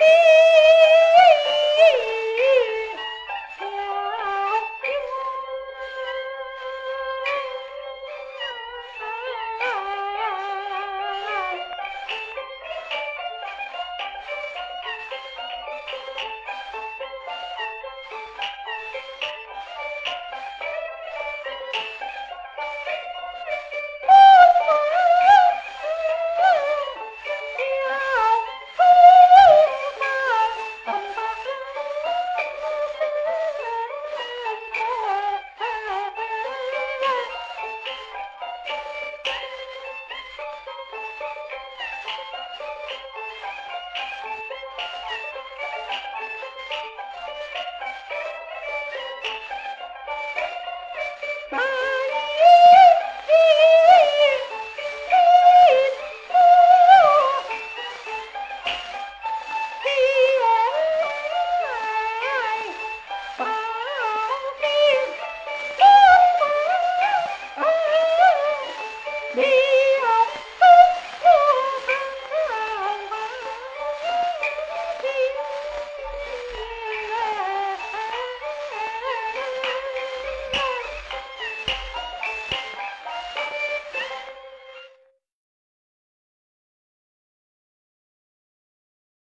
की